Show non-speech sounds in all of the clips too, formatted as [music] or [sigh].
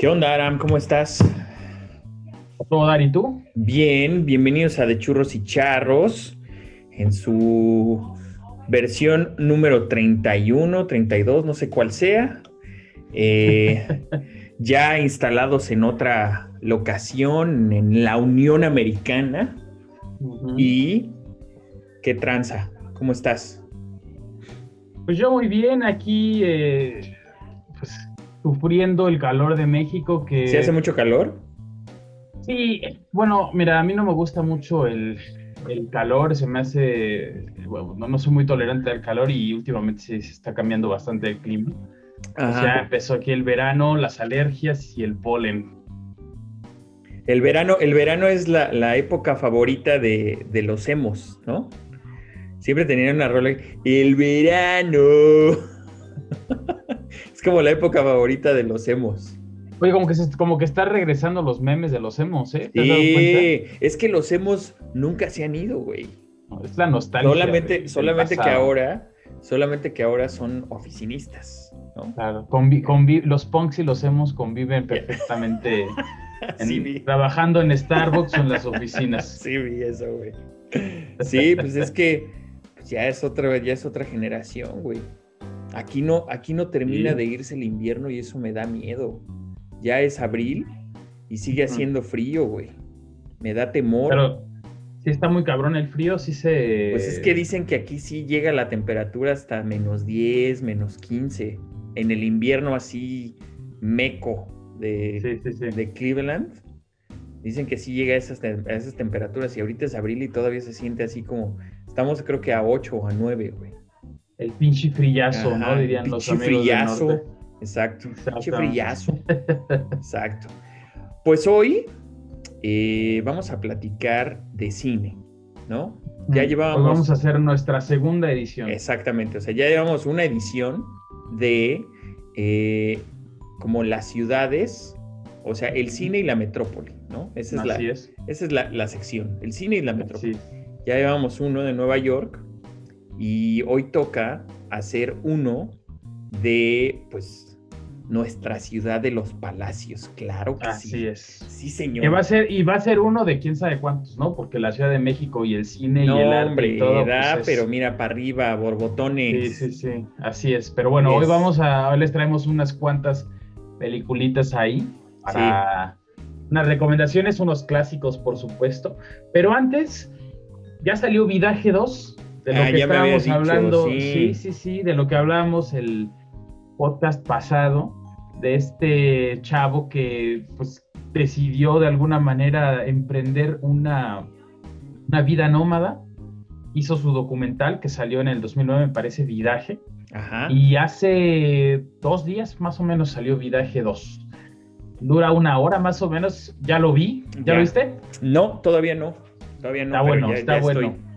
¿Qué onda, Aram? ¿Cómo estás? ¿Todo dar y tú? Bien, bienvenidos a De Churros y Charros en su versión número 31, 32, no sé cuál sea. Eh, [laughs] ya instalados en otra locación, en la Unión Americana. ¿Y qué tranza? ¿Cómo estás? Pues yo muy bien, aquí eh, sufriendo el calor de México. que ¿Se hace mucho calor? Sí, bueno, mira, a mí no me gusta mucho el, calor, se me hace, bueno, no, soy muy tolerante al calor y últimamente se, está cambiando bastante el clima. O sea, empezó aquí el verano, las alergias y el polen. El verano, el verano es la, época favorita de, de, los emos, ¿no? Siempre tenían una rola. El verano. [laughs] es como la época favorita de los emos. Oye, como que, se, como que está regresando los memes de los emos, ¿eh? sí, es que los emos nunca se han ido, güey. es la nostalgia. Solamente, solamente que ahora, solamente que ahora son oficinistas, ¿no? Claro, los punks y los emos conviven perfectamente [laughs] trabajando en Starbucks o en las oficinas. [laughs] Sí, vi eso, güey. Sí, pues es [laughs] que pues ya es otra, ya es otra generación, güey. Aquí no, aquí no termina de irse el invierno y eso me da miedo ya es abril y sigue haciendo frío, güey. Me da temor. Pero sí está muy cabrón el frío, sí se... Pues es que dicen que aquí sí llega la temperatura hasta menos 10, menos 15. En el invierno así meco de, de Cleveland. Dicen que sí llega a esas, esas temperaturas y ahorita es abril y todavía se siente así como... Estamos creo que a 8 o a 9, güey. El pinche frillazo, ¿no? Dirían los amigos frillazo. Exacto. Qué brillazo. [laughs] Exacto. Pues hoy eh, vamos a platicar de cine, ¿no? Ya llevábamos. vamos a hacer nuestra segunda edición. Exactamente. O sea, ya llevamos una edición de eh, como las ciudades, o sea, el cine y la metrópoli, ¿no? Esa es, Así la, es. Esa es la, sección, el cine y la metrópoli. Ya llevamos uno de Nueva York y hoy toca hacer uno de, pues, nuestra ciudad de los palacios, claro que sí. Así es. Sí, señor. Que va a ser, y va a ser uno de quién sabe cuántos, ¿no? Porque la Ciudad de México y el cine y el arte hombre, y todo. Pues pero mira para arriba, borbotones. Sí, sí, sí. Así es. Pero bueno, hoy vamos a, hoy les traemos unas cuantas peliculitas ahí para unas recomendaciones, unos clásicos, por supuesto. Pero antes, ya salió Vidaje 2, de lo ah, que estábamos hablando. sí, sí, sí, de lo que hablábamos el podcast pasado de este chavo que pues decidió de alguna manera emprender una, una vida nómada. Hizo su documental que salió en el 2009, me parece, Vidaje. Y hace dos días más o menos salió Vidaje 2. Dura una hora más o menos. ¿Ya lo vi? ¿Ya, lo viste? No, todavía no. Todavía no. Está bueno, está bueno.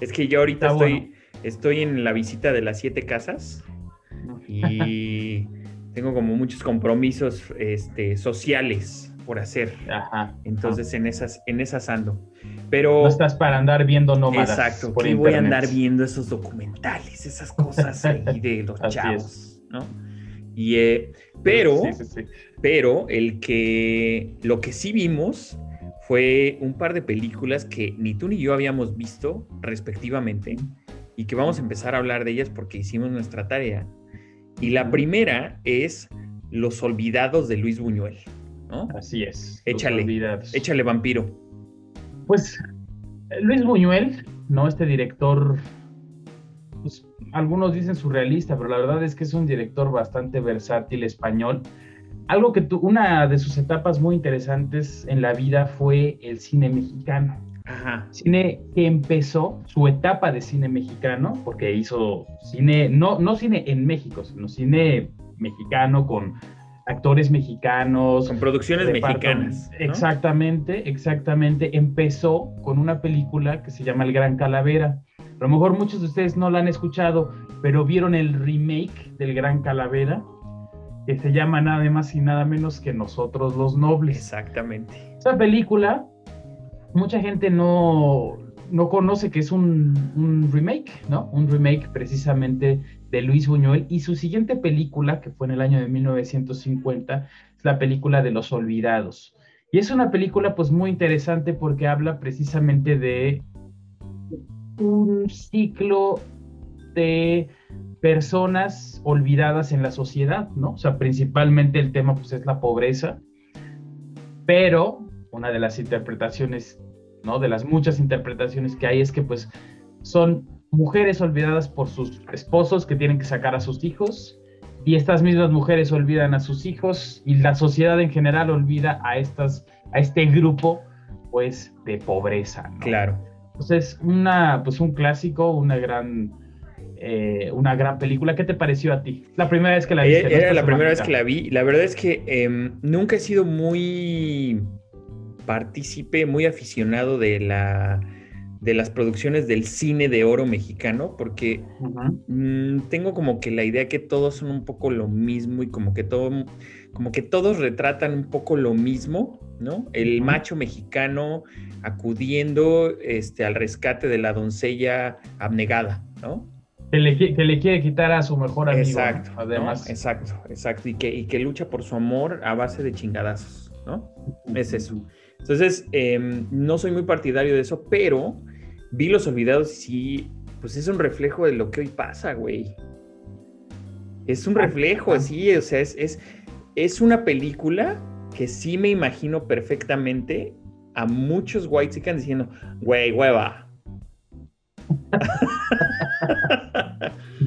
Es que yo ahorita estoy, estoy en la visita de las siete casas y [laughs] tengo como muchos compromisos este, sociales por hacer. Ajá, Entonces en esas, en esas ando. Pero. No estás para andar viendo nómadas. Exacto. Por voy a andar viendo esos documentales, esas cosas ahí [laughs] de los chavos, ¿no? Y, eh, pero, pero el que lo que sí vimos fue un par de películas que ni tú ni yo habíamos visto respectivamente y que vamos a empezar a hablar de ellas porque hicimos nuestra tarea. Y la primera es Los Olvidados de Luis Buñuel, ¿no? Así es. Échale, échale vampiro. Pues Luis Buñuel, ¿no? Este director, pues, algunos dicen surrealista, pero la verdad es que es un director bastante versátil español. Algo que tu, una de sus etapas muy interesantes en la vida fue el cine mexicano. Cine que empezó su etapa de cine mexicano, porque hizo cine, no, no cine en México, sino cine mexicano con actores mexicanos. Con producciones mexicanas. Exactamente, exactamente. Empezó con una película que se llama El Gran Calavera. A lo mejor muchos de ustedes no la han escuchado, pero vieron el remake del Gran Calavera, que se llama nada más y nada menos que Nosotros los Nobles. Exactamente. Esa película mucha gente no, no conoce que es un, remake, ¿no? Un remake precisamente de Luis Buñuel y su siguiente película, que fue en el año de 1950, es la película de Los Olvidados. Y es una película pues muy interesante porque habla precisamente de un ciclo de personas olvidadas en la sociedad, ¿no? O sea, principalmente el tema pues es la pobreza, pero una de las interpretaciones, ¿no? De las muchas interpretaciones que hay es que pues son mujeres olvidadas por sus esposos que tienen que sacar a sus hijos y estas mismas mujeres olvidan a sus hijos y la sociedad en general olvida a estas a este grupo pues de pobreza, ¿no? Claro. Entonces, una pues un clásico, una gran eh, una gran película. ¿Qué te pareció a ti? La primera vez que la viste. Era, la primera vez que la vi. La verdad es que em, nunca he sido muy partícipe, muy aficionado de la de las producciones del cine de oro mexicano, porque mm, tengo como que la idea que todos son un poco lo mismo y como que todo, como que todos retratan un poco lo mismo, ¿no? El macho mexicano acudiendo este, al rescate de la doncella abnegada, ¿no? Que le, quiere quitar a su mejor amigo. Exacto, además. Exacto, exacto. Y que, y que lucha por su amor a base de chingadazos, ¿no? Es eso. Entonces, em, no soy muy partidario de eso, pero vi Los Olvidados y sí, pues es un reflejo de lo que hoy pasa, güey. Es un reflejo, sí, o sea, es, es, es una película que sí me imagino perfectamente a muchos white diciendo, güey, hueva.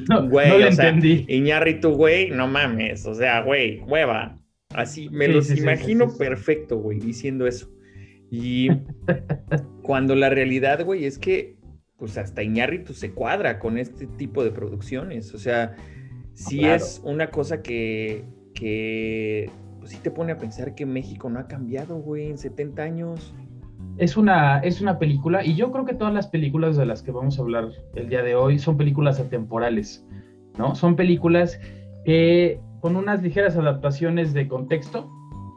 No, güey, o sea, entendí. Iñarritu, güey, no mames, o sea, güey, hueva. Así me los imagino perfecto, güey, diciendo eso. Y cuando la realidad, güey, es que pues hasta Iñárritu se cuadra con este tipo de producciones. O sea, sí es una cosa que, que pues, sí te pone a pensar que México no ha cambiado, güey, en 70 años. Es una, es una película, y yo creo que todas las películas de las que vamos a hablar el día de hoy son películas atemporales, ¿no? Son películas que con unas ligeras adaptaciones de contexto,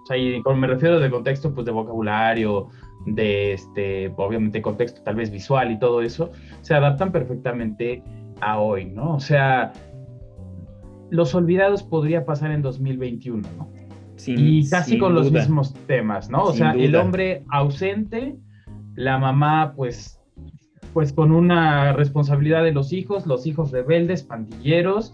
o sea, y me refiero de contexto, pues de vocabulario, de este, obviamente contexto tal vez visual y todo eso, se adaptan perfectamente a hoy, ¿no? O sea, Los Olvidados podría pasar en 2021, ¿no? Y casi con los mismos temas, ¿no? O sea, el hombre ausente, la mamá, pues, pues con una responsabilidad de los hijos, los hijos rebeldes, pandilleros,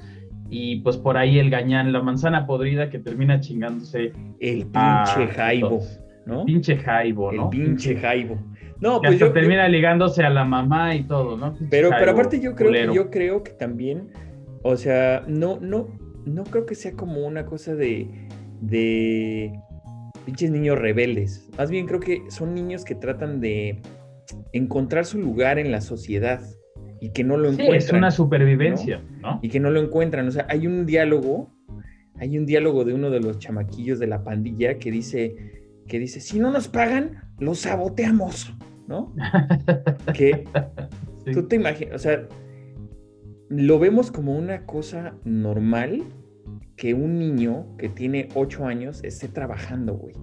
y pues por ahí el gañán, la manzana podrida que termina chingándose. El pinche jaibo, ¿no? Pinche jaibo, ¿no? El pinche jaibo. No, pues yo, termina ligándose a la mamá y todo, ¿no? pero, pero aparte yo creo que yo creo que también, o sea, no, no, no creo que sea como una cosa de, de pinches niños rebeldes. Más bien creo que son niños que tratan de encontrar su lugar en la sociedad y que no lo encuentran. es una supervivencia, ¿no? Y que no lo encuentran. O sea, hay un diálogo, hay un diálogo de uno de los chamaquillos de la pandilla que dice, que dice, si no nos pagan, los saboteamos, ¿no? [laughs] que tú te imaginas, o sea, lo vemos como una cosa normal que un niño que tiene ocho años esté trabajando, güey.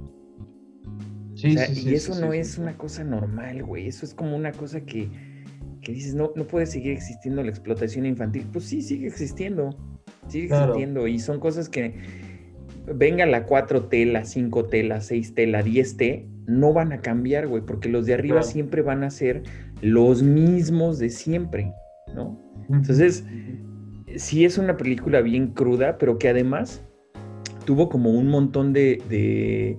Sí, sí, y eso no es una cosa normal, güey. Eso es como una cosa que, que dices, no, no puede seguir existiendo la explotación infantil. Pues sí, sigue existiendo. Sigue existiendo. Y son cosas que, venga la 4T, la 5T, la 6T, la 10T, no van a cambiar, güey, porque los de arriba siempre van a ser los mismos de siempre, ¿no? Entonces, sí es una película bien cruda, pero que además tuvo como un montón de, de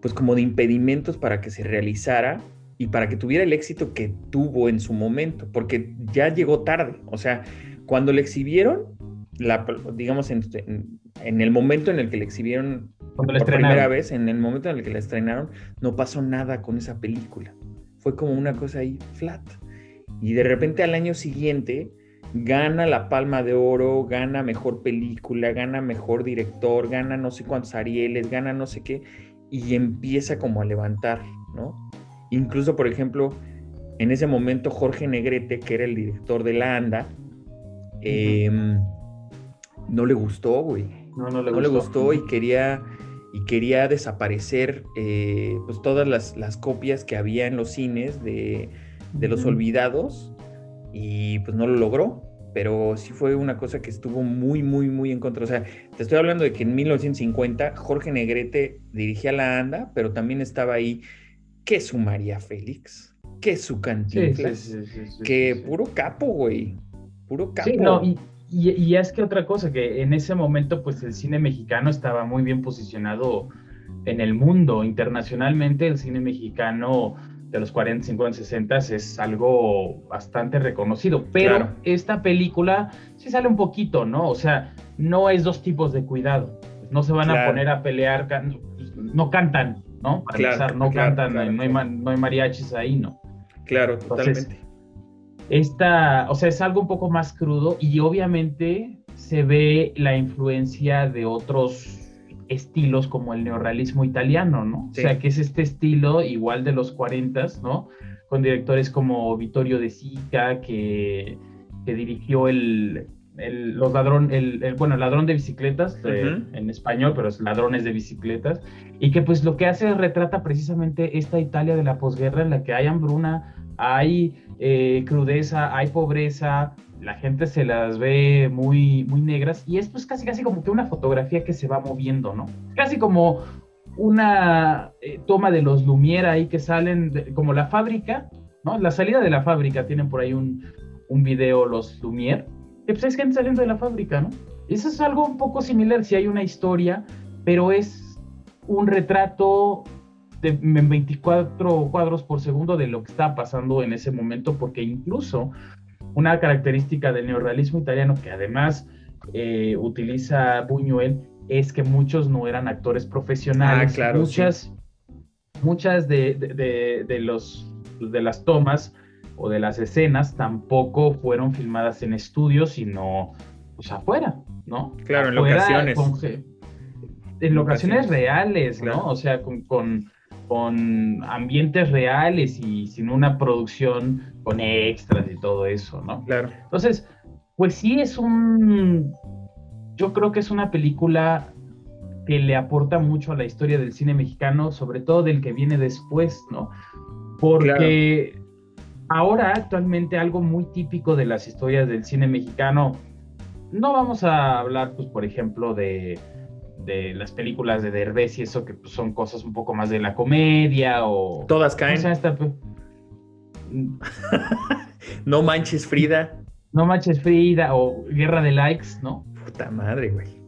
pues como de impedimentos para que se realizara y para que tuviera el éxito que tuvo en su momento, porque ya llegó tarde. O sea, cuando le exhibieron, la, digamos, en, el momento en el que le exhibieron por primera vez, en el momento en el que la estrenaron, no pasó nada con esa película. Fue como una cosa ahí flat. Y de repente al año siguiente gana la Palma de Oro, gana mejor película, gana mejor director, gana no sé cuántos Arieles, gana no sé qué, y empieza como a levantar, ¿no? Incluso, por ejemplo, en ese momento Jorge Negrete, que era el director de La Anda, em, no le gustó, güey. No, no, le, no gustó. le gustó y quería, y quería desaparecer eh, pues todas las, las, copias que había en los cines de, de los olvidados y pues no lo logró, pero sí fue una cosa que estuvo muy, muy, muy en contra. O sea, te estoy hablando de que en 1950 Jorge Negrete dirigía la ANDA, pero también estaba ahí que su María Félix, que su Cantinflas, que puro capo, güey, puro capo. Sí, no, y, y, es que otra cosa, que en ese momento pues el cine mexicano estaba muy bien posicionado en el mundo, internacionalmente el cine mexicano de los 40, 50, 60 es algo bastante reconocido, pero esta película sí sale un poquito, ¿no? O sea, no es dos tipos de cuidado, no se van a poner a pelear, no cantan, ¿no? Para no cantan, no, hay, no, hay, mariachis ahí, ¿no? Claro, totalmente. esta, o sea, es algo un poco más crudo y obviamente se ve la influencia de otros estilos como el neorrealismo italiano, ¿no? O sea, que es este estilo igual de los 40, ¿no? Con directores como Vittorio De Sica, que, que dirigió el, los ladrón, el, bueno, ladrón de bicicletas en español, pero es ladrones de bicicletas, y que pues lo que hace retrata precisamente esta Italia de la posguerra en la que hay hambruna, hay eh, crudeza, hay pobreza, la gente se las ve muy, muy negras, y es casi casi como que una fotografía que se va moviendo, ¿no? Casi como una eh, toma de los Lumière ahí que salen, como la fábrica, ¿no? La salida de la fábrica, tienen por ahí un, un video los Lumière, que pues es gente saliendo de la fábrica, ¿no? Eso es algo un poco similar, si hay una historia, pero es un retrato de 24 cuadros por segundo de lo que está pasando en ese momento, porque incluso una característica del neorrealismo italiano que además eh, utiliza Buñuel es que muchos no eran actores profesionales. Ah, claro, muchas, muchas de, de, de, los, de las tomas o de las escenas tampoco fueron filmadas en estudios, sino pues afuera, ¿no? Claro, en locaciones. en locaciones reales, ¿no? O sea, con, con, ambientes reales y sin una producción con extras y todo eso, ¿no? Claro. Entonces, pues sí es un, yo creo que es una película que le aporta mucho a la historia del cine mexicano, sobre todo del que viene después, ¿no? Porque Ahora, actualmente, algo muy típico de las historias del cine mexicano, no vamos a hablar, pues, por ejemplo, de, las películas de Derbez y eso, que pues, son cosas un poco más de la comedia o... Todas caen. [laughs] no manches Frida. No manches Frida o Guerra de Likes, ¿no? Puta madre, güey.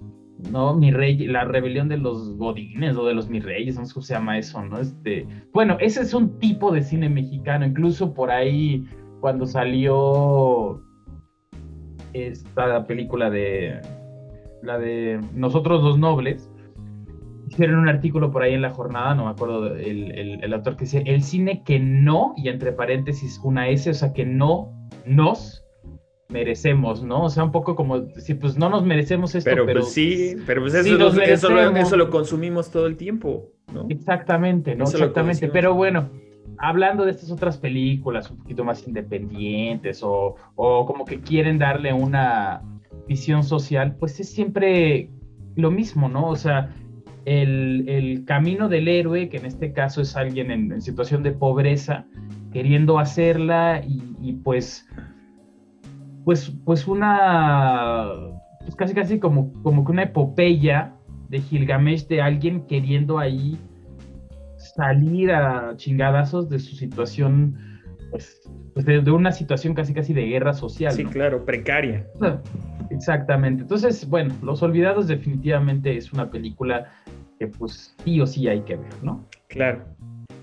¿no? Mi rey, la rebelión de los godines o de los mis reyes, no sé cómo se llama eso, ¿no? Este, bueno, ese es un tipo de cine mexicano, incluso por ahí cuando salió esta película de la de Nosotros los Nobles, hicieron un artículo por ahí en la jornada, no me acuerdo el, el, el autor que dice, el cine que no, y entre paréntesis una S, o sea, que no nos merecemos, ¿no? O sea, un poco como decir, pues no nos merecemos esto, pero... Pero pues sí, pero pues eso, lo, eso, lo, consumimos todo el tiempo, ¿no? Exactamente, ¿no? Exactamente, pero bueno, hablando de estas otras películas un poquito más independientes o, o como que quieren darle una visión social, pues es siempre lo mismo, ¿no? O sea, el, el, camino del héroe, que en este caso es alguien en, situación de pobreza, queriendo hacerla y, pues pues, pues una, pues casi casi como, como que una epopeya de Gilgamesh de alguien queriendo ahí salir a chingadazos de su situación, pues, pues de, una situación casi casi de guerra social. Sí, claro, precaria. Exactamente. Entonces, bueno, Los Olvidados definitivamente es una película que pues sí o sí hay que ver, ¿no? Claro.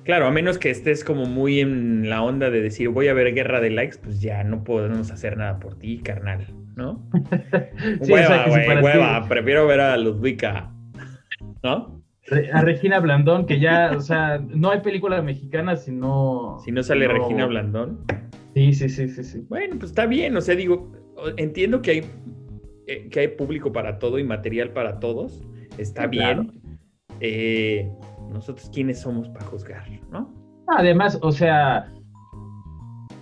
Claro, a menos que estés como muy en la onda de decir voy a ver guerra de likes, pues ya no podemos hacer nada por ti, carnal, ¿no? [laughs] hueva, güey, hueva, prefiero ver a Ludwika, ¿no? A Regina Blandón, que ya, o sea, no hay película mexicana si no... Si no sale Regina Blandón. Sí, sí, sí, sí, sí. Bueno, pues está bien, o sea, digo, entiendo que hay, eh, que hay público para todo y material para todos, está bien. Eh, nosotros quiénes somos para juzgar, ¿no? Además, o sea,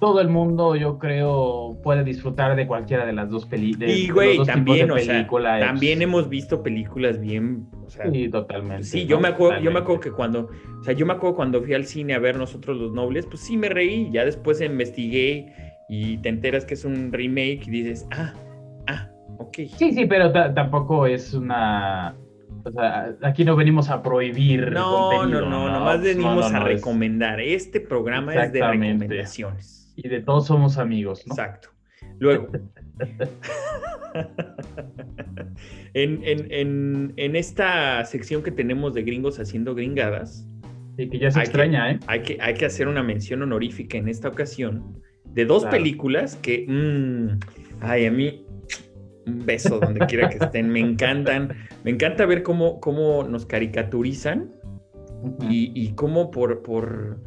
todo el mundo, yo creo, puede disfrutar de cualquiera de las dos películas. Y, güey, también, o sea, también hemos visto películas bien. sí, totalmente. Sí, yo, me acuerdo, yo me acuerdo que cuando, o sea, yo me acuerdo cuando fui al cine a ver nosotros los nobles, pues sí me reí. Ya después investigué y te enteras que es un remake y dices, ah, ah, ok. Sí, sí, pero tampoco es una o sea, aquí no venimos a prohibir. No, no, no, nomás venimos a recomendar. Este programa es de recomendaciones. Y de todos somos amigos, ¿no? Exacto. Luego, [laughs] en, esta sección que tenemos de gringos haciendo gringadas. Sí, que ya se extraña, ¿eh? Hay que, hay que hacer una mención honorífica en esta ocasión de dos películas que. Mmm, ay, a mí un beso donde quiera que estén. Me encantan. Me encanta ver cómo, cómo nos caricaturizan y, cómo por, por,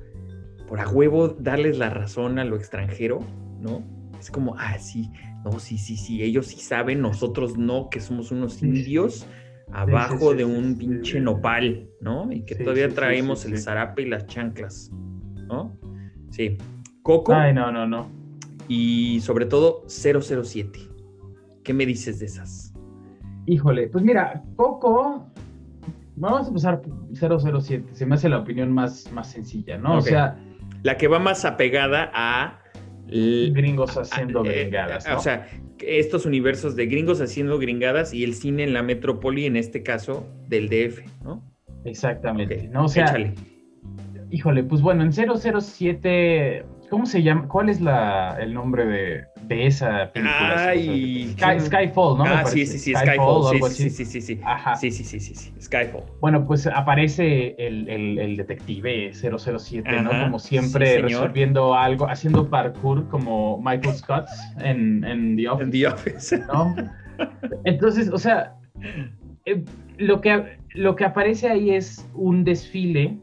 por a huevo darles la razón a lo extranjero, ¿no? Es como, ah, sí, no, sí, sí, sí, ellos sí saben, nosotros no, que somos unos indios abajo de un pinche nopal, ¿no? Y que todavía traemos el zarape y las chanclas, ¿no? Sí. Coco. Ay, no, no, no. Y sobre todo 007. ¿Qué me dices de esas? Híjole, pues mira, Coco, vamos a empezar 007, se me hace la opinión más, más sencilla, ¿no? O sea... La que va más apegada a... Gringos haciendo eh, gringadas. O sea, estos universos de gringos haciendo gringadas y el cine en la metrópoli, en este caso, del DF, ¿no? Exactamente, ¿no? O sea, híjole, pues bueno, en 007 ¿Cómo se llama? ¿Cuál es la, el nombre de, de esa película? Ay, Skyfall, ¿no? Ah, sí, sí, sí, Skyfall. sí, sí, sí, sí, Ajá. Sí, sí, sí, sí, sí, Skyfall. Bueno, pues aparece el, el, el detective 007, ¿no? Como siempre, resolviendo algo, haciendo parkour como Michael Scott en, en The Office. En The Office. ¿no? Entonces, o sea, eh, lo, que, lo que aparece ahí es un desfile,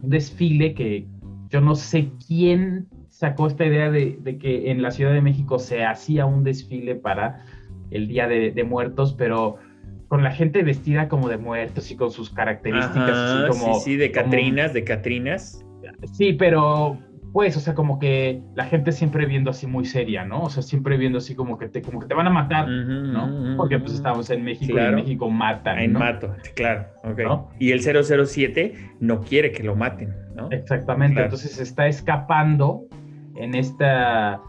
un desfile que yo no sé quién sacó esta idea de, que en la Ciudad de México se hacía un desfile para el Día de, Muertos, pero con la gente vestida como de muertos y con sus características como... Sí, sí, de Catrinas, de Catrinas. Sí, pero pues, o sea, como que la gente siempre viendo así muy seria, ¿no? O sea, siempre viendo así como que te, como que te van a matar, ¿no? Porque pues estamos en México y en México matan. En mato, claro, ok. Y el 007 no quiere que lo maten, ¿no? Exactamente, entonces está escapando en esta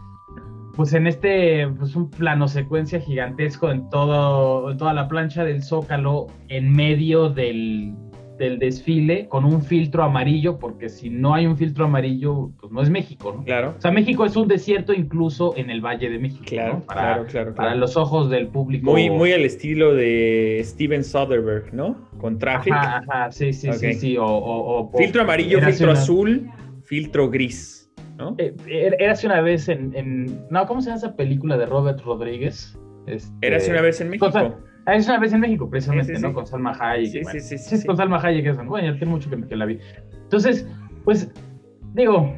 pues en este pues un plano secuencia gigantesco en todo toda la plancha del Zócalo en medio del, del, desfile con un filtro amarillo porque si no hay un filtro amarillo pues no es México ¿no? claro. O sea México es un desierto incluso en el Valle de México claro para, claro, claro, para los ojos del público. Muy muy al estilo de Steven Soderbergh ¿no con Traffic ajá, ajá sí sí sí sí o, filtro amarillo filtro azul filtro gris ¿no? Eh, er, una vez en, No, ¿cómo se llama esa película de Robert Rodríguez? Este, Érase una vez en México. Ah, es una vez en México, precisamente, ¿no? Con Salma Hayek. Sí, sí, sí, sí, Con Salma Hayek, bueno, ya tiene mucho que, que la vi. Entonces, pues, digo,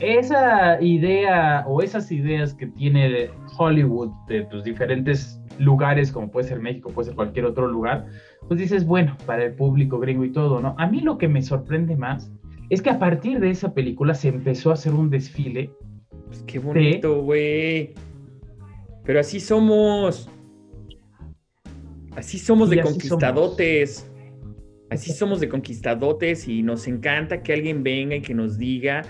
esa idea o esas ideas que tiene Hollywood de tus pues, diferentes lugares, como puede ser México, puede ser cualquier otro lugar, pues dices, bueno, para el público gringo y todo, ¿no? A mí lo que me sorprende más es que a partir de esa película se empezó a hacer un desfile. Pues qué bonito, güey. Pero así somos. Así somos de conquistadotes. Así somos de conquistadotes y nos encanta que alguien venga y que nos diga,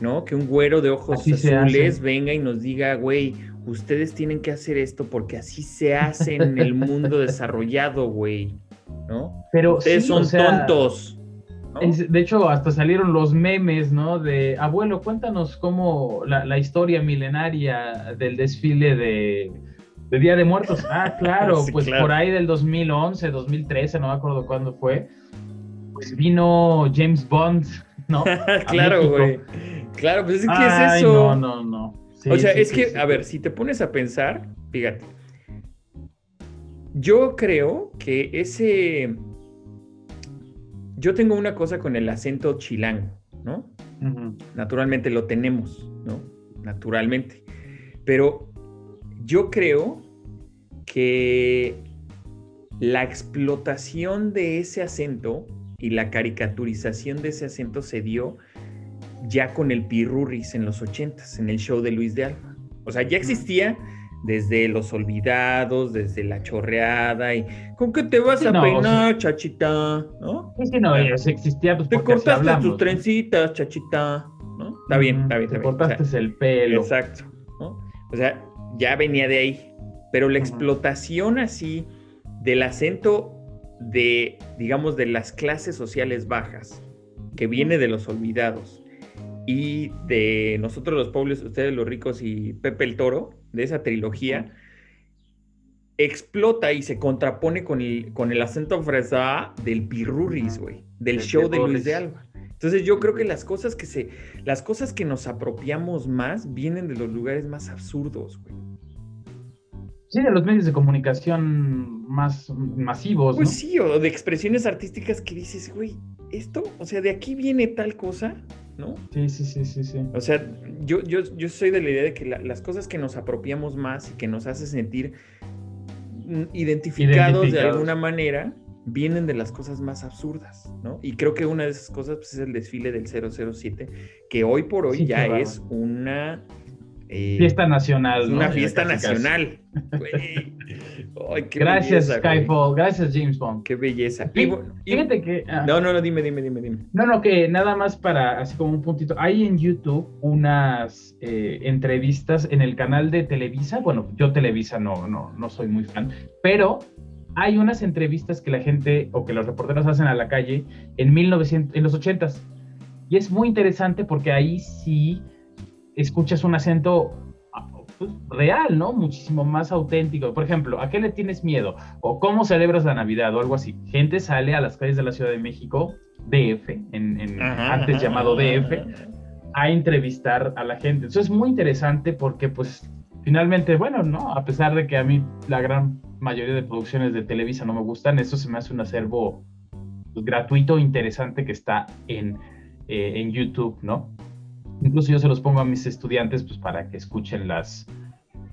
¿no? Que un güero de ojos azules venga y nos diga, güey, ustedes tienen que hacer esto porque así se hace en el mundo [laughs] desarrollado, güey, ¿no? Pero ustedes son tontos de hecho, hasta salieron los memes, ¿no? De, abuelo, cuéntanos cómo la, historia milenaria del desfile de, Día de Muertos. Ah, [laughs] claro, pues por ahí del 2011, 2013, no me acuerdo cuándo fue, pues vino James Bond, ¿no? [laughs] claro, güey. Claro, pues es que es eso. No, no, no. o sea, es que, a ver, si te pones a pensar, fíjate, yo creo que ese yo tengo una cosa con el acento chilango, ¿no? Naturalmente lo tenemos, ¿no? Naturalmente. Pero yo creo que la explotación de ese acento y la caricaturización de ese acento se dio ya con el Pirurris en los ochentas, en el show de Luis de Alba. O sea, ya existía desde Los Olvidados, desde La Chorreada y ¿con qué te vas a peinar, chachita? ¿No? Es que no, existía pues, Te cortaste tus trencitas, chachita, ¿no? Está bien, está bien, Te cortaste el pelo. Exacto, ¿no? O sea, ya venía de ahí, pero la explotación así del acento de, digamos, de las clases sociales bajas, que viene de Los Olvidados, y de nosotros los pobres, ustedes los ricos y Pepe el Toro, de esa trilogía, explota y se contrapone con el, con el acento fresa del Pirurris, güey, del show de Luis de Alba. Entonces yo creo que las cosas que se, las cosas que nos apropiamos más vienen de los lugares más absurdos, güey. Sí, de los medios de comunicación más masivos. Pues sí, o de expresiones artísticas que dices, güey, esto, o sea, de aquí viene tal cosa, ¿no? Sí, sí, sí, sí, sí. O sea, yo, yo, yo soy de la idea de que las cosas que nos apropiamos más y que nos hace sentir identificados, de alguna manera vienen de las cosas más absurdas, ¿no? Y creo que una de esas cosas pues, es el desfile del 007, que hoy por hoy ya es una eh, fiesta nacional. Una fiesta nacional. [laughs] gracias, Skyfall. Gracias, James Bond. Qué belleza. fíjate que. Ah. no, no, no, dime, dime, dime, dime. No, no, que nada más para, así como un puntito. Hay en YouTube unas eh, entrevistas en el canal de Televisa. Bueno, yo Televisa no, no, no soy muy fan, pero hay unas entrevistas que la gente o que los reporteros hacen a la calle en, 1900, en los 80s. Y es muy interesante porque ahí sí escuchas un acento pues, real, ¿no? Muchísimo más auténtico. Por ejemplo, ¿a qué le tienes miedo? ¿O cómo celebras la Navidad? O algo así. Gente sale a las calles de la Ciudad de México, DF, en, antes llamado DF, a entrevistar a la gente. Eso es muy interesante porque, pues, finalmente, bueno, ¿no? A pesar de que a mí la gran mayoría de producciones de Televisa no me gustan, eso se me hace un acervo pues, gratuito, interesante que está en, eh, en YouTube, ¿no? Incluso yo se los pongo a mis estudiantes pues para que escuchen las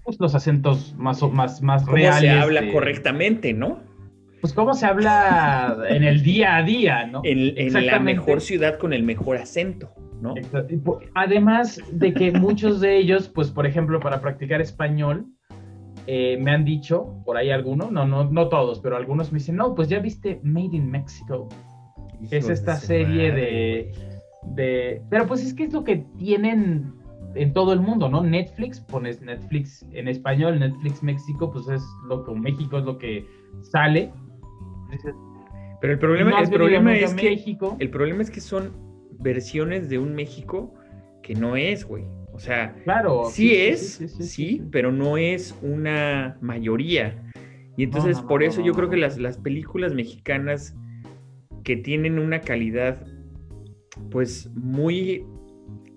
pues, los acentos más más más ¿Cómo se habla correctamente, no? Pues cómo se habla en el día a día, ¿no? En, la mejor ciudad con el mejor acento, ¿no? Además de que muchos de ellos, pues por ejemplo, para practicar español, eh, me han dicho, por ahí algunos, no, no, no todos, pero algunos me dicen, no, pues ya viste Made in Mexico. es esta serie de pero pues es que es lo que tienen en todo el mundo, ¿no? Netflix, pones Netflix en español, Netflix México, pues es lo que México es lo que sale. Pero el problema, el problema es que México. el problema es que son versiones de un México que no es, güey. O sea, claro, sí, es, sí, pero no es una mayoría. Y entonces por eso yo creo que las, las películas mexicanas que tienen una calidad pues muy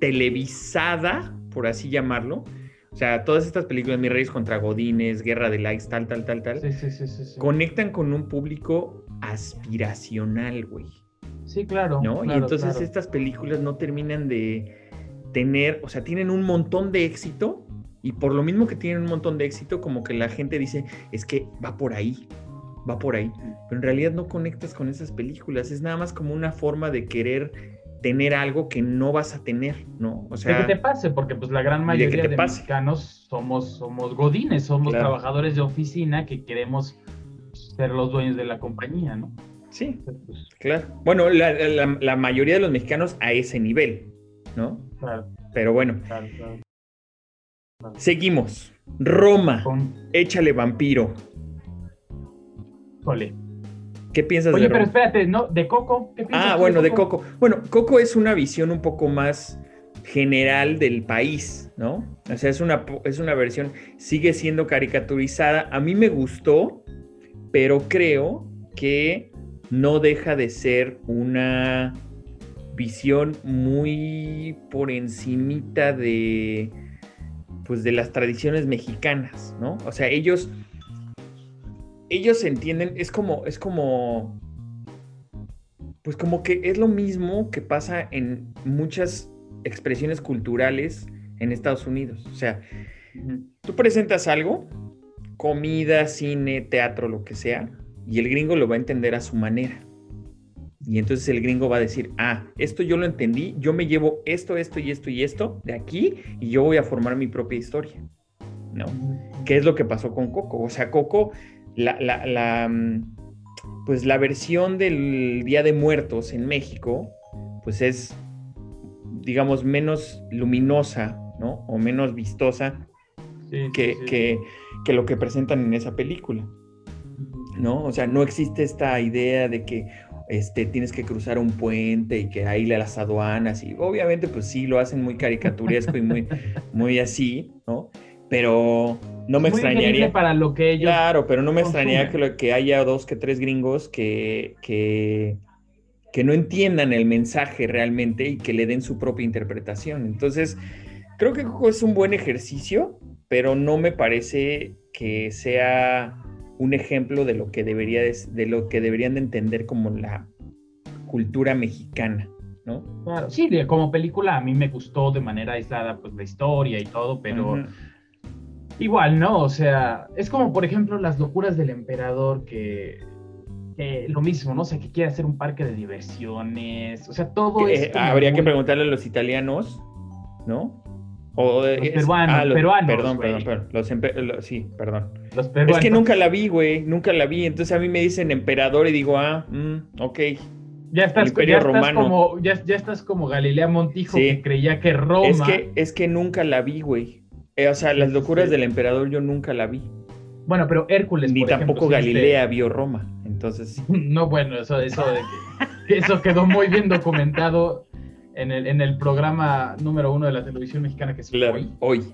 televisada, por así llamarlo. O sea, todas estas películas, Mi Reyes contra Godines, Guerra de Likes, tal, tal, tal, tal, conectan con un público aspiracional, güey. Sí, claro. ¿No? y entonces estas películas no terminan de tener, o sea, tienen un montón de éxito y por lo mismo que tienen un montón de éxito, como que la gente dice, es que va por ahí, va por ahí. Pero en realidad no conectas con esas películas, es nada más como una forma de querer tener algo que no vas a tener, ¿no? O sea, de que te pase, porque pues la gran mayoría de, mexicanos somos, somos godines, somos trabajadores de oficina que queremos ser los dueños de la compañía, ¿no? Sí, pues, claro. Bueno, la, mayoría de los mexicanos a ese nivel, ¿no? Claro. Pero bueno. Seguimos. Roma. Échale vampiro. Ole. ¿Qué piensas Oye, pero espérate, ¿no? ¿De Coco? ¿Qué piensas ah, bueno, de Coco? Bueno, Coco es una visión un poco más general del país, ¿no? O sea, es una, es una versión, sigue siendo caricaturizada. A mí me gustó, pero creo que no deja de ser una visión muy por encimita de pues de las tradiciones mexicanas, ¿no? O sea, ellos ellos entienden, es como, es como, pues como que es lo mismo que pasa en muchas expresiones culturales en Estados Unidos. O sea, tú presentas algo, comida, cine, teatro, lo que sea, y el gringo lo va a entender a su manera. Y entonces el gringo va a decir, ah, esto yo lo entendí, yo me llevo esto, esto y esto y esto de aquí y yo voy a formar mi propia historia. ¿No? ¿Qué es lo que pasó con Coco? O sea, Coco, la, la, mm, pues la versión del Día de Muertos en México, pues es, digamos, menos luminosa, ¿no? O menos vistosa que, Que, que lo que presentan en esa película. ¿no? O sea, no existe esta idea de que este, tienes que cruzar un puente y que ahí las aduanas y obviamente pues sí, lo hacen muy caricaturesco y muy, [laughs] muy así, ¿no? Pero no me extrañaría... para lo que ellos... Claro, pero no me extrañaría que, que haya dos que tres gringos que, que, que no entiendan el mensaje realmente y que le den su propia interpretación. Entonces, creo que es un buen ejercicio, pero no me parece que sea un ejemplo de lo que debería de, lo que deberían de entender como la cultura mexicana, ¿no? Claro, sí, como película a mí me gustó de manera aislada pues la historia y todo, pero igual, ¿no? O sea, es como por ejemplo las locuras del emperador que, lo mismo, ¿no? O sea, que quiere hacer un parque de diversiones, o sea, todo es... habría que preguntarle a los italianos, ¿no? O, los peruanos, ah, peruanos. Perdón, perdón, perdón. Los, sí, perdón. Los peruanos. Es que nunca la vi, güey. Nunca la vi. Entonces a mí me dicen emperador y digo, ah, mm, ok. Ya estás, ya estás como, ya, ya, estás como Galilea Montijo que creía que Roma. Es que, es que nunca la vi, güey. Eh, o sea, las locuras del emperador yo nunca la vi. Bueno, pero Hércules. Ni tampoco Galilea vio Roma. Entonces. [laughs] No, bueno, eso, eso, eso quedó muy bien documentado en el, en el programa número uno de la televisión mexicana que es hoy. hoy.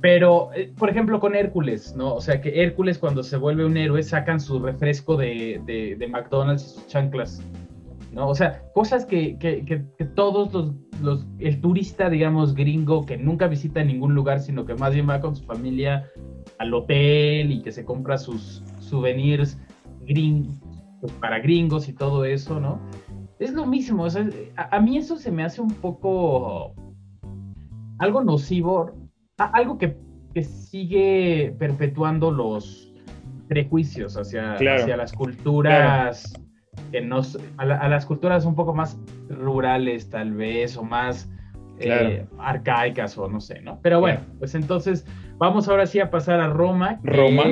Pero, eh, por ejemplo, con Hércules, ¿no? O sea, que Hércules cuando se vuelve un héroe sacan su refresco de, de, McDonald's y sus chanclas, ¿no? O sea, cosas que, que, que, todos los, los, el turista, digamos, gringo, que nunca visita ningún lugar, sino que más bien va con su familia al hotel y que se compra sus souvenirs pues, para gringos y todo eso, ¿no? es lo mismo. a, mí eso se me hace un poco algo nocivo, algo que, sigue perpetuando los prejuicios hacia, hacia las culturas. Que nos, a, las culturas un poco más rurales tal vez o más eh, arcaicas o no sé, ¿no? Pero bueno, pues entonces vamos ahora sí a pasar a Roma. Roma.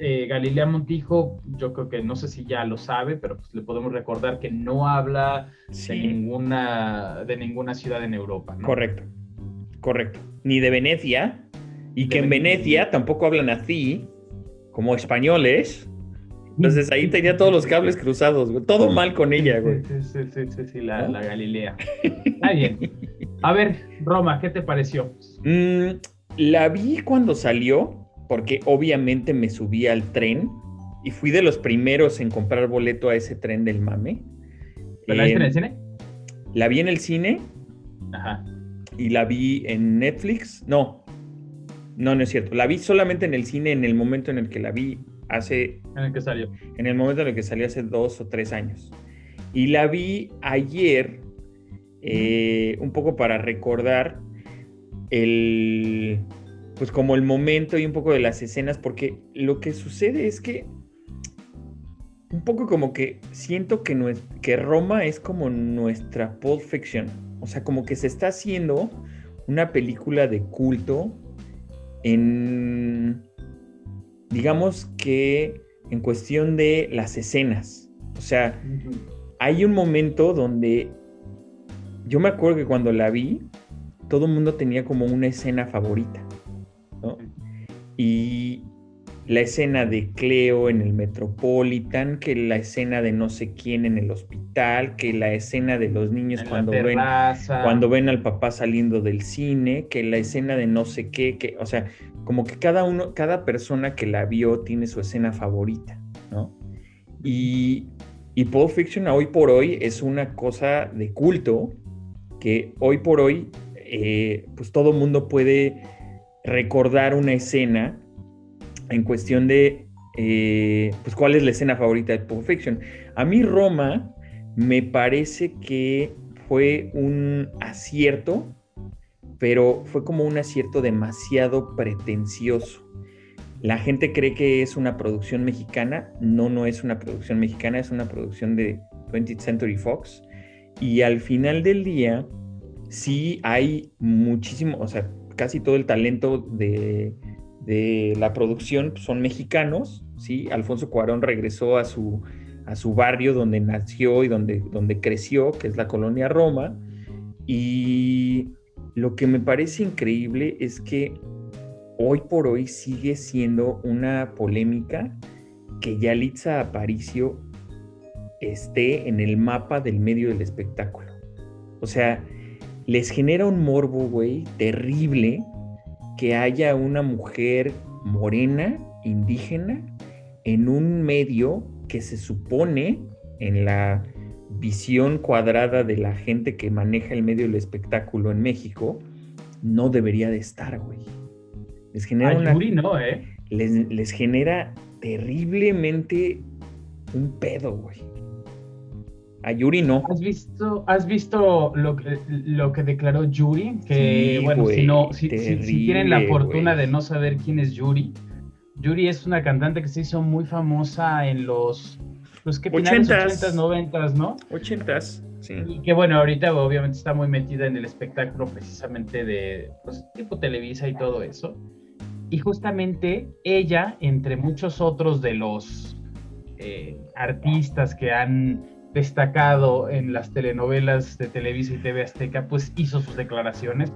Eh, Galilea Montijo, yo creo que no sé si ya lo sabe, pero pues le podemos recordar que no habla de, ninguna, de ninguna ciudad en Europa. Correcto, correcto. Ni de Venecia, y que en Venecia tampoco hablan así, como españoles. Entonces ahí tenía todos los cables cruzados, Todo mal con ella, güey. Sí, sí, sí, sí, la, Galilea. [laughs] Está bien. A ver, Roma, ¿qué te pareció? Mm, la vi cuando salió porque obviamente me subí al tren y fui de los primeros en comprar boleto a ese tren del mame. la viste en el cine? La vi en el cine. Ajá. Y la vi en Netflix. No, no, no es cierto. La vi solamente en el cine en el momento en el que la vi hace... En el que salió. En el momento en el que salió hace dos o tres años. Y la vi ayer, eh, un poco para recordar el, pues como el momento y un poco de las escenas, porque lo que sucede es que un poco como que siento que, que Roma es como nuestra Pulp Fiction, o sea, como que se está haciendo una película de culto en, digamos que en cuestión de las escenas, o sea, hay un momento donde yo me acuerdo que cuando la vi, todo el mundo tenía como una escena favorita. Y la escena de Cleo en el Metropolitan, que la escena de no sé quién en el hospital, que la escena de los niños cuando ven, cuando ven al papá saliendo del cine, que la escena de no sé qué, que, o sea, como que cada uno, cada persona que la vio tiene su escena favorita, ¿no? Y, y Pulp Fiction hoy por hoy es una cosa de culto que hoy por hoy, eh, pues todo mundo puede recordar una escena en cuestión de, eh, pues, cuál es la escena favorita de Pulp Fiction. A mí Roma me parece que fue un acierto, pero fue como un acierto demasiado pretencioso. La gente cree que es una producción mexicana, no, no es una producción mexicana, es una producción de 20th Century Fox. Y al final del día, sí hay muchísimo, o sea, casi todo el talento de, la producción son mexicanos, ¿sí? Alfonso Cuarón regresó a su, a su barrio donde nació y donde, donde creció, que es la colonia Roma. Y lo que me parece increíble es que hoy por hoy sigue siendo una polémica que Yalitza Aparicio esté en el mapa del medio del espectáculo. O sea, les genera un morbo, güey, terrible que haya una mujer morena, indígena, en un medio que se supone en la visión cuadrada de la gente que maneja el medio del espectáculo en México, no debería de estar, güey. Les genera una, no, ¿eh? les genera terriblemente un pedo, güey. A Yuri no. ¿Has visto, has visto lo, que, lo que declaró Yuri? Que, bueno, si, no, si, tienen la fortuna de no saber quién es Yuri, Yuri es una cantante que se hizo muy famosa en los, los que 80s, 90s, ¿no? 80s, sí. Y que, bueno, ahorita obviamente está muy metida en el espectáculo precisamente de pues, tipo Televisa y todo eso. Y justamente ella, entre muchos otros de los eh, artistas que han destacado en las telenovelas de Televisa y TV Azteca, pues hizo sus declaraciones.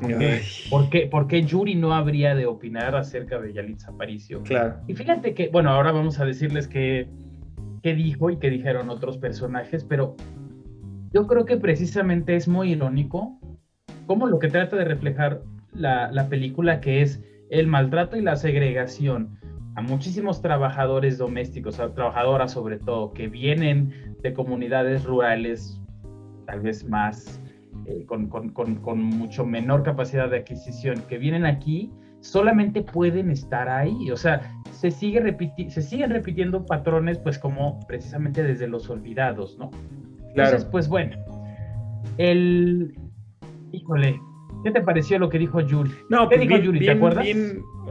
Porque, ¿por, qué, Yuri no habría de opinar acerca de Yalitza Aparicio? Claro. Y fíjate que, bueno, ahora vamos a decirles qué, qué dijo y qué dijeron otros personajes, pero yo creo que precisamente es muy irónico como lo que trata de reflejar la, la película, que es el maltrato y la segregación a muchísimos trabajadores domésticos, a trabajadoras sobre todo, que vienen de comunidades rurales, tal vez más, eh, con, mucho menor capacidad de adquisición, que vienen aquí, solamente pueden estar ahí. O sea, se, sigue se siguen repitiendo patrones, pues como precisamente desde los olvidados, ¿no? Claro. Entonces, pues bueno, el... Híjole, ¿qué te pareció lo que dijo Yuri? No, ¿Qué pues dijo Yuri? ¿Te acuerdas?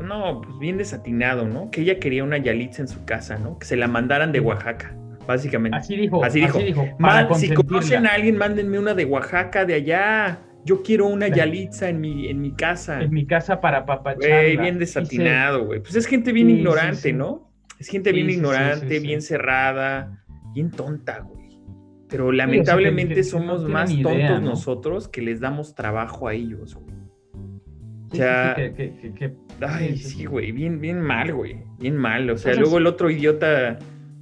no, pues bien desatinado, ¿no? Que ella quería una Yalitza en su casa, ¿no? Que se la mandaran de Oaxaca, básicamente. Así dijo. Así dijo. si conocen a alguien, mándenme una de Oaxaca, de allá. Yo quiero una Yalitza en mi, en mi casa. En mi casa para papacharla. Güey, bien desatinado, güey. Pues es gente bien ignorante, ¿no? Es gente bien ignorante, bien cerrada, bien tonta, güey. Pero lamentablemente somos más tontos nosotros que les damos trabajo a ellos, güey. O sea, ay, sí, güey, bien, bien mal, güey, bien mal. O sea, luego el otro idiota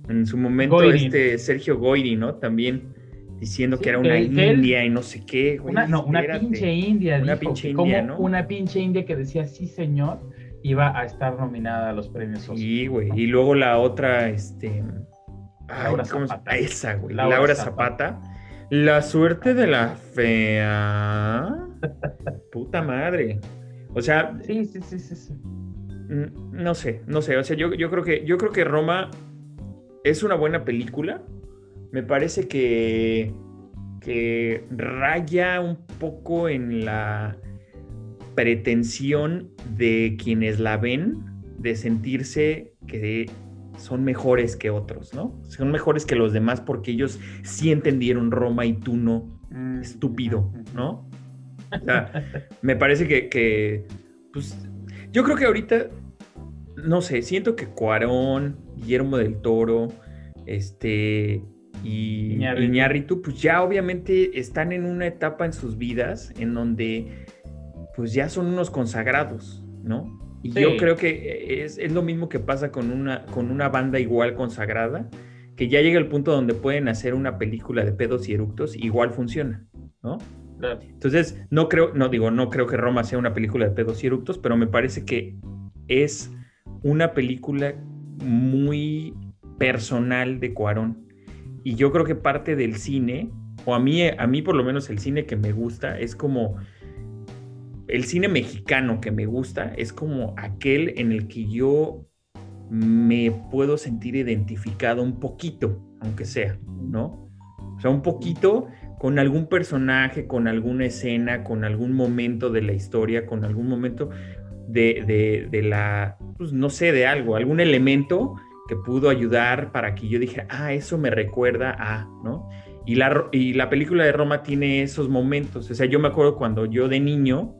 en su momento, este Sergio Goyri, ¿no? También diciendo que era una india y no sé qué, güey. Una, no, una pinche india, una pinche india, ¿no? Una pinche india que decía, sí, señor, iba a estar nominada a los premios Oscar. Sí, güey. Y luego la otra, este. Laura Zapata. Esa, güey. Laura, Zapata. La suerte de la [laughs] fea. Puta madre. O sea. Sí, sí, sí, sí, mm, No sé, no sé. O sea, yo, yo, creo que, yo creo que Roma es una buena película. Me parece que, que raya un poco en la pretensión de quienes la ven de sentirse que son mejores que otros, ¿no? Son mejores que los demás porque ellos sí entendieron Roma y tú no, mm, estúpido, ¿no? O sea, me parece que, pues, yo creo que ahorita, no sé, siento que Cuarón, Guillermo del Toro, este, y Iñárritu, pues ya obviamente están en una etapa en sus vidas en donde, pues ya son unos consagrados, ¿no? Y yo creo que es, es, lo mismo que pasa con una, con una banda igual consagrada, que ya llega el punto donde pueden hacer una película de pedos y eructos, igual funciona, ¿no? Entonces, no creo, no digo, no creo que Roma sea una película de pedos y eructos, pero me parece que es una película muy personal de Cuarón. Y yo creo que parte del cine, o a mí, a mí por lo menos el cine que me gusta, es como el cine mexicano que me gusta, es como aquel en el que yo me puedo sentir identificado un poquito, aunque sea, ¿no? O sea, un poquito con algún personaje, con alguna escena, con algún momento de la historia, con algún momento de, la, pues no sé, de algo, algún elemento que pudo ayudar para que yo dijera, ah, eso me recuerda a, ¿no? Y la, y la película de Roma tiene esos momentos. O sea, yo me acuerdo cuando yo de niño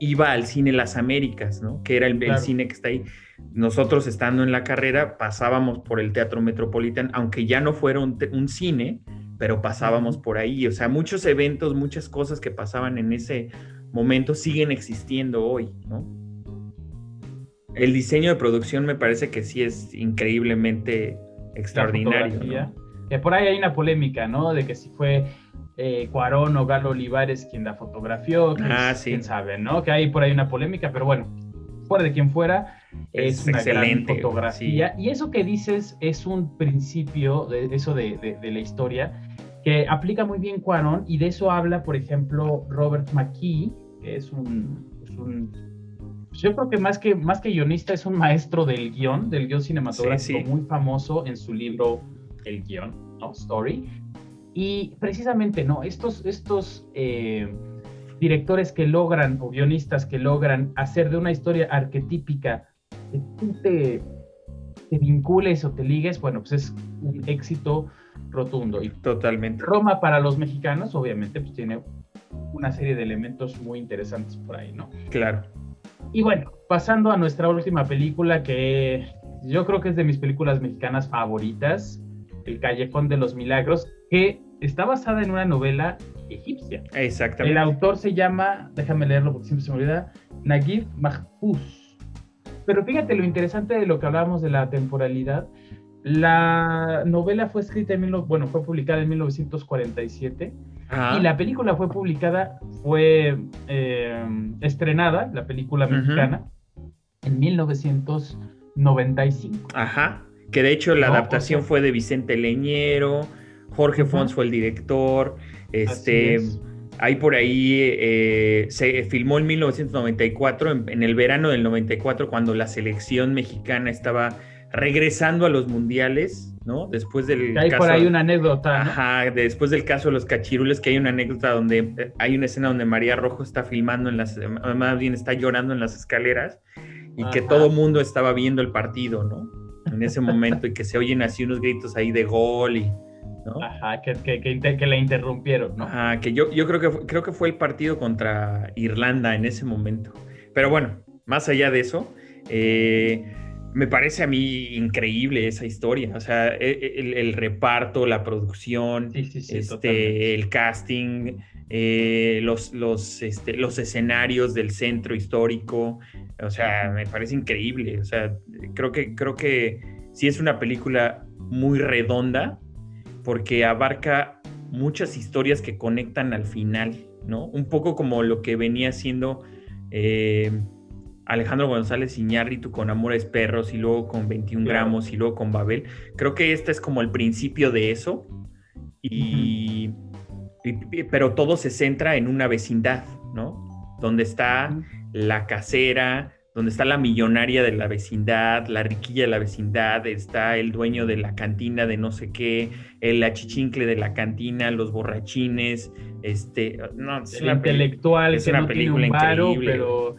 iba al cine Las Américas, ¿no? Que era el, cine que está ahí. Nosotros estando en la carrera pasábamos por el Teatro Metropolitan, aunque ya no fuera un, cine, pero pasábamos por ahí. O sea, muchos eventos, muchas cosas que pasaban en ese momento siguen existiendo hoy, ¿no? El diseño de producción me parece que sí es increíblemente extraordinario. Que por ahí hay una polémica, ¿no? De que si fue eh, Cuarón o Galo Olivares quien la fotografió, ah, quién sabe, ¿no? Que hay por ahí una polémica, pero bueno, fuera de quien fuera, es, una excelente, gran fotografía. Y eso que dices es un principio de eso de, la historia que aplica muy bien Cuarón y de eso habla, por ejemplo, Robert McKee, que es un, yo creo que más que más que guionista es un maestro del guion, del guion cinematográfico muy famoso en su libro El guion, ¿no? Story. Y precisamente, ¿no? Estos, estos eh, directores que logran, o guionistas que logran hacer de una historia arquetípica que tú te, vincules o te ligues, bueno, pues es un éxito rotundo. Y Totalmente. Roma para los mexicanos, obviamente, pues tiene una serie de elementos muy interesantes por ahí, ¿no? Claro. Y bueno, pasando a nuestra última película, que yo creo que es de mis películas mexicanas favoritas, El Callejón de los Milagros, que está basada en una novela egipcia. Exactamente. El autor se llama, déjame leerlo porque siempre se me olvida, Naguib Mahfouz. Pero fíjate lo interesante de lo que hablábamos de la temporalidad. La novela fue escrita en, bueno, fue publicada en 1947 y la película fue publicada, fue eh, estrenada, la película mexicana, en 1995. Ajá, que de hecho la adaptación fue de Vicente Leñero, Jorge Fons fue el director, este, hay por ahí, eh, se filmó en 1994, en, el verano del 94, cuando la selección mexicana estaba regresando a los mundiales, ¿no? Después del hay por ahí una anécdota. Ajá, después del caso de los cachirules, que hay una anécdota donde eh, hay una escena donde María Rojo está filmando en las, más bien está llorando en las escaleras y que todo mundo estaba viendo el partido, ¿no? En ese momento y que se oyen así unos gritos ahí de gol y Ajá, que, que, que, le interrumpieron, ¿no? Ajá, que yo, yo creo, que, creo que fue el partido contra Irlanda en ese momento. Pero bueno, más allá de eso, eh, me parece a mí increíble esa historia. O sea, e, e, el, reparto, la producción, este, el casting, eh, los, los, este, los escenarios del centro histórico. O sea, me parece increíble. O sea, creo que, creo que sí es una película muy redonda porque abarca muchas historias que conectan al final, ¿no? Un poco como lo que venía haciendo eh, Alejandro González Iñárritu con Amores Perros y luego con 21 gramos y luego con Babel. Creo que este es como el principio de eso, y, pero todo se centra en una vecindad, ¿no? Donde está la casera, donde está la millonaria de la vecindad, la riquilla de la vecindad, está el dueño de la cantina de no sé qué, el achichincle de la cantina, los borrachines, este, no, es el intelectual es una película increíble. Pero,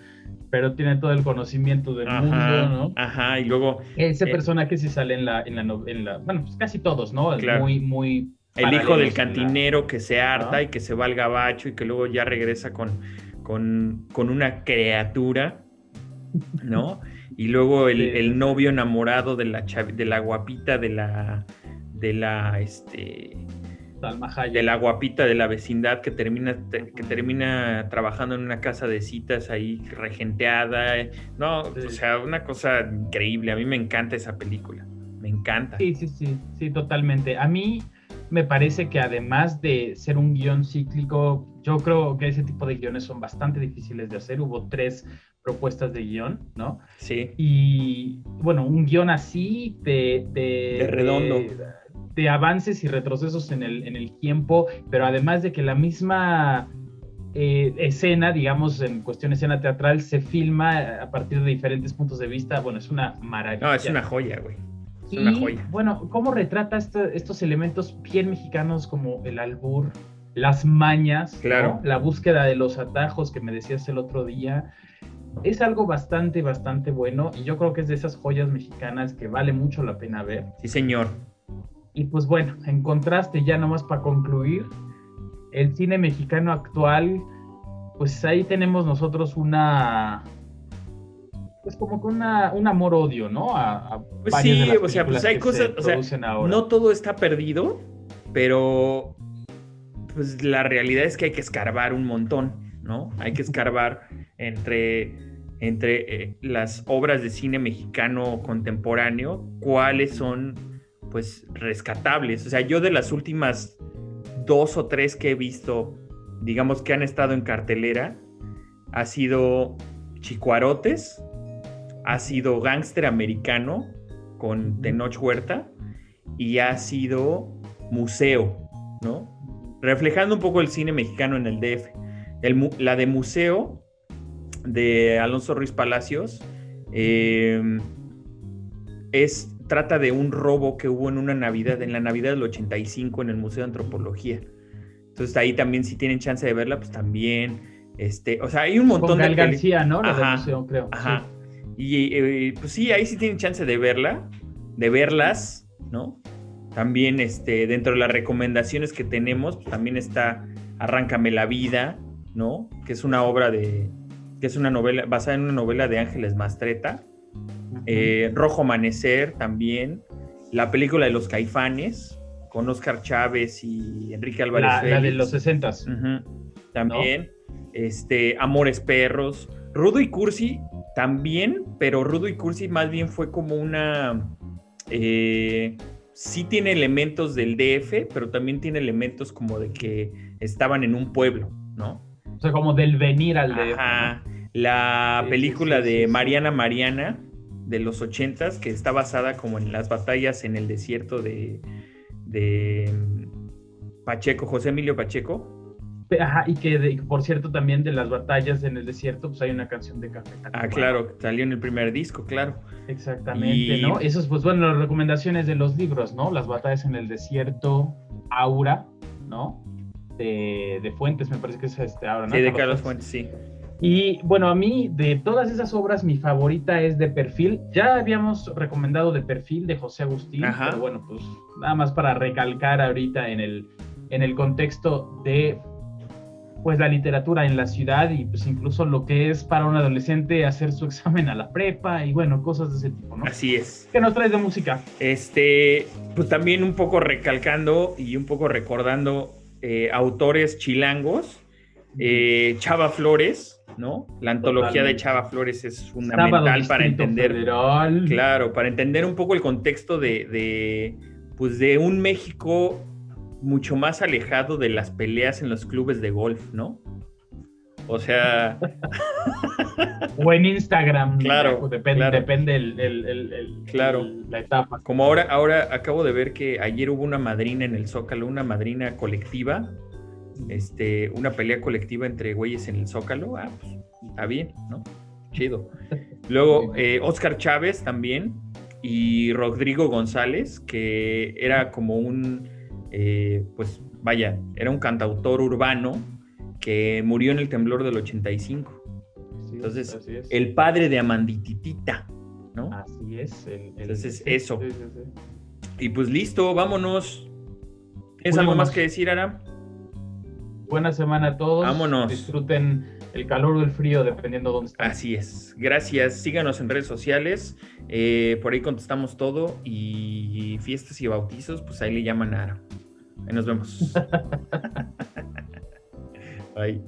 pero tiene todo el conocimiento del mundo, ¿no? Ajá, y luego... Ese eh, personaje sí sale en la, en la, bueno, pues casi todos, ¿no? Muy, muy... El hijo del cantinero que se harta y que se va al gabacho y que luego ya regresa con, con, con una criatura ¿no? Y luego el, novio enamorado de la, de la guapita de la, de la, este, de la guapita de la vecindad que termina, que termina trabajando en una casa de citas ahí regenteada. No, o sea, una cosa increíble. A mí me encanta esa película. Me encanta. Sí, sí, sí, sí, totalmente. A mí me parece que además de ser un guion cíclico, yo creo que ese tipo de guiones son bastante difíciles de hacer. Hubo tres propuestas de guion, ¿no? Sí. Y bueno, un guion así de... De, redondo. De, avances y retrocesos en el, en el tiempo, pero además de que la misma eh, escena, digamos, en cuestión de escena teatral, se filma a partir de diferentes puntos de vista, bueno, es una maravilla. No, es una joya, güey. Es una joya. Bueno, ¿cómo retrata estos elementos bien mexicanos como el albur, las mañas, claro. la búsqueda de los atajos que me decías el otro día? es algo bastante, bastante bueno y yo creo que es de esas joyas mexicanas que vale mucho la pena ver. Sí, señor. Y pues bueno, en contraste, ya nomás para concluir, el cine mexicano actual, pues ahí tenemos nosotros una, pues como con una, un amor-odio, ¿no? A, pues sí, o sea, pues hay cosas, o sea, no todo está perdido, pero pues la realidad es que hay que escarbar un montón, ¿no? Hay que escarbar entre, entre eh, las obras de cine mexicano contemporáneo, cuáles son, pues, rescatables. O sea, yo de las últimas dos o tres que he visto, digamos que han estado en cartelera, ha sido Chicuarotes, ha sido Gangster Americano con Tenoch Huerta y ha sido Museo, ¿no? Reflejando un poco el cine mexicano en el DF. la de Museo de Alonso Ruiz Palacios em, es, trata de un robo que hubo en una Navidad, en la Navidad del 85 en el Museo de Antropología. Entonces ahí también si tienen chance de verla, pues también... Este, o sea, hay un montón de. García, ¿no? La museo, creo. Ajá. Y eh, pues sí, ahí sí tienen chance de verla, de verlas, ¿no? También este, dentro de las recomendaciones que tenemos, pues, también está Arráncame la vida, ¿no? Que es una obra de, que es una novela, basada en una novela de Ángeles Mastreta. Eh, Rojo Amanecer también. La película de los caifanes, con Oscar Chávez y Enrique Álvarez. La, la de los 60 También. Este, Amores Perros. Rudo y Cursi también, pero Rudo y Cursi más bien fue como una... Eh, sí tiene elementos del DF, pero también tiene elementos como de que estaban en un pueblo, ¿no? O sea, como del venir al DF. La película de Mariana Mariana de los ochentas, que está basada como en las batallas en el desierto de, de Pacheco, José Emilio Pacheco, Ajá, y que por cierto también de las batallas en el desierto, pues hay una canción de Café Ah, claro, salió en el primer disco, claro. Exactamente, ¿no? Esos, pues bueno, las recomendaciones de los libros, ¿no? Las batallas en el desierto, Aura, ¿no? De, de Fuentes, me parece que es este ahora, ¿no? Sí, de Carlos Fuentes, sí. Y bueno, a mí de todas esas obras, mi favorita es De Perfil. Ya habíamos recomendado De Perfil de José Agustín, pero bueno, pues nada más para recalcar ahorita en el, en el contexto de pues la literatura en la ciudad y pues incluso lo que es para un adolescente hacer su [laughs] examen a la prepa y bueno, cosas de ese tipo, ¿no? Así es. ¿Qué nos traes de música? Este, pues también un poco recalcando y un poco recordando eh, autores chilangos, eh, Chava Flores, ¿no? La antología de Chava Flores es fundamental para entender, claro, para entender un poco el contexto de, de, pues de un México mucho más alejado de las peleas en los clubes de golf, ¿no? O sea. o en Instagram. [laughs] Claro. Depende, depende el, claro. la etapa. Como ahora, ahora acabo de ver que ayer hubo una madrina en el Zócalo, una madrina colectiva. Este, una pelea colectiva entre güeyes en el Zócalo. Ah, pues está bien, ¿no? Chido. Luego, eh, Oscar Chávez también. Y Rodrigo González, que era como un eh, pues vaya, era un cantautor urbano que murió en el temblor del 85. Entonces, el padre de Amandititita, ¿no? Así es. Entonces, eso. y pues listo, vámonos. ¿Tienes algo más que decir, Ara? Buena semana a todos. Vámonos. Disfruten el calor o el frío, dependiendo de dónde estén. Así es. Gracias. Síganos en redes sociales. Eh, por ahí contestamos todo. Y fiestas y bautizos, pues ahí le llaman a Ara. Ahí nos vemos. [laughs] Bye.